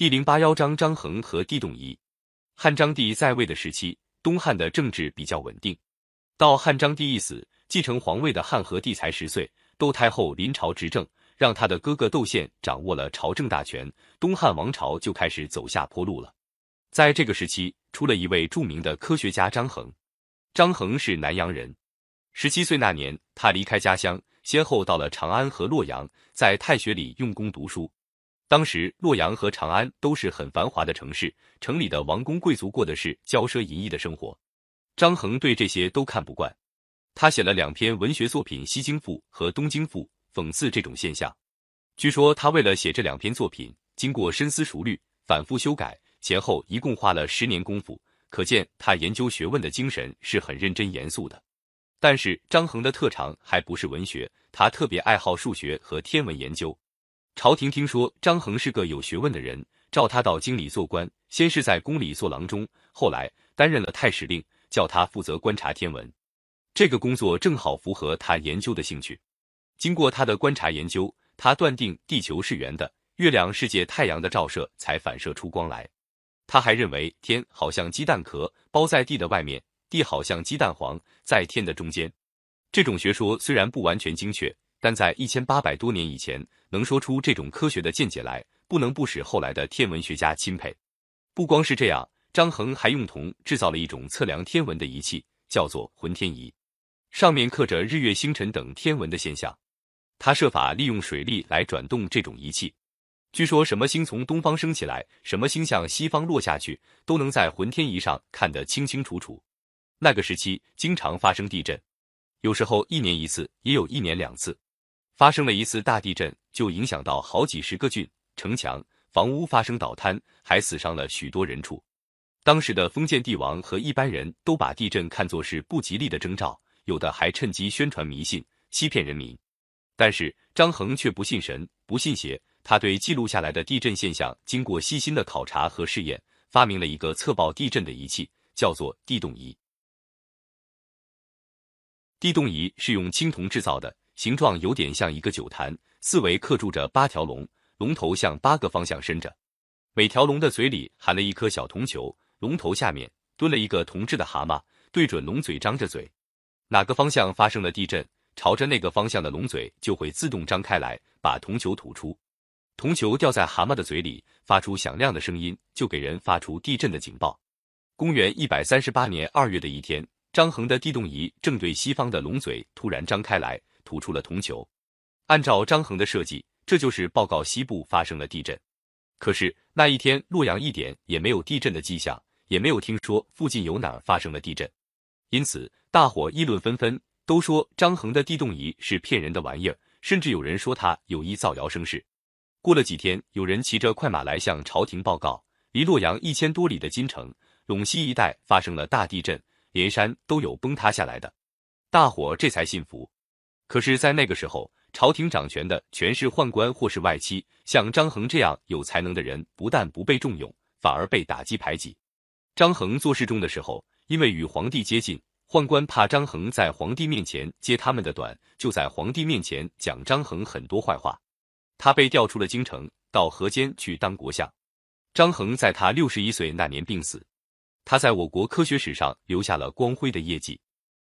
第零八幺章张衡和地动仪。汉章帝在位的时期，东汉的政治比较稳定。到汉章帝一死，继承皇位的汉和帝才十岁，窦太后临朝执政，让他的哥哥窦宪掌握了朝政大权，东汉王朝就开始走下坡路了。在这个时期，出了一位著名的科学家张衡。张衡是南阳人，十七岁那年，他离开家乡，先后到了长安和洛阳，在太学里用功读书。当时洛阳和长安都是很繁华的城市，城里的王公贵族过的是骄奢淫逸的生活。张衡对这些都看不惯，他写了两篇文学作品《西京赋》和《东京赋》，讽刺这种现象。据说他为了写这两篇作品，经过深思熟虑，反复修改，前后一共花了十年功夫，可见他研究学问的精神是很认真严肃的。但是张衡的特长还不是文学，他特别爱好数学和天文研究。朝廷听说张衡是个有学问的人，召他到京里做官。先是在宫里做郎中，后来担任了太史令，叫他负责观察天文。这个工作正好符合他研究的兴趣。经过他的观察研究，他断定地球是圆的，月亮是借太阳的照射才反射出光来。他还认为天好像鸡蛋壳包在地的外面，地好像鸡蛋黄在天的中间。这种学说虽然不完全精确。但在一千八百多年以前，能说出这种科学的见解来，不能不使后来的天文学家钦佩。不光是这样，张衡还用铜制造了一种测量天文的仪器，叫做浑天仪，上面刻着日月星辰等天文的现象。他设法利用水力来转动这种仪器，据说什么星从东方升起来，什么星向西方落下去，都能在浑天仪上看得清清楚楚。那个时期经常发生地震，有时候一年一次，也有一年两次。发生了一次大地震，就影响到好几十个郡、城墙、房屋发生倒塌，还死伤了许多人畜。当时的封建帝王和一般人都把地震看作是不吉利的征兆，有的还趁机宣传迷信，欺骗人民。但是张衡却不信神，不信邪，他对记录下来的地震现象经过细心的考察和试验，发明了一个测报地震的仪器，叫做地动仪。地动仪是用青铜制造的。形状有点像一个酒坛，四围刻铸着八条龙，龙头向八个方向伸着，每条龙的嘴里含了一颗小铜球，龙头下面蹲了一个铜制的蛤蟆，对准龙嘴张着嘴，哪个方向发生了地震，朝着那个方向的龙嘴就会自动张开来，把铜球吐出。铜球掉在蛤蟆的嘴里，发出响亮的声音，就给人发出地震的警报。公元一百三十八年二月的一天，张衡的地动仪正对西方的龙嘴突然张开来。吐出了铜球，按照张衡的设计，这就是报告西部发生了地震。可是那一天洛阳一点也没有地震的迹象，也没有听说附近有哪儿发生了地震，因此大伙议论纷纷，都说张衡的地动仪是骗人的玩意儿，甚至有人说他有意造谣生事。过了几天，有人骑着快马来向朝廷报告，离洛阳一千多里的金城、陇西一带发生了大地震，连山都有崩塌下来的。大伙这才信服。可是，在那个时候，朝廷掌权的全是宦官或是外戚，像张衡这样有才能的人，不但不被重用，反而被打击排挤。张衡做事中的时候，因为与皇帝接近，宦官怕张衡在皇帝面前揭他们的短，就在皇帝面前讲张衡很多坏话。他被调出了京城，到河间去当国相。张衡在他六十一岁那年病死，他在我国科学史上留下了光辉的业绩。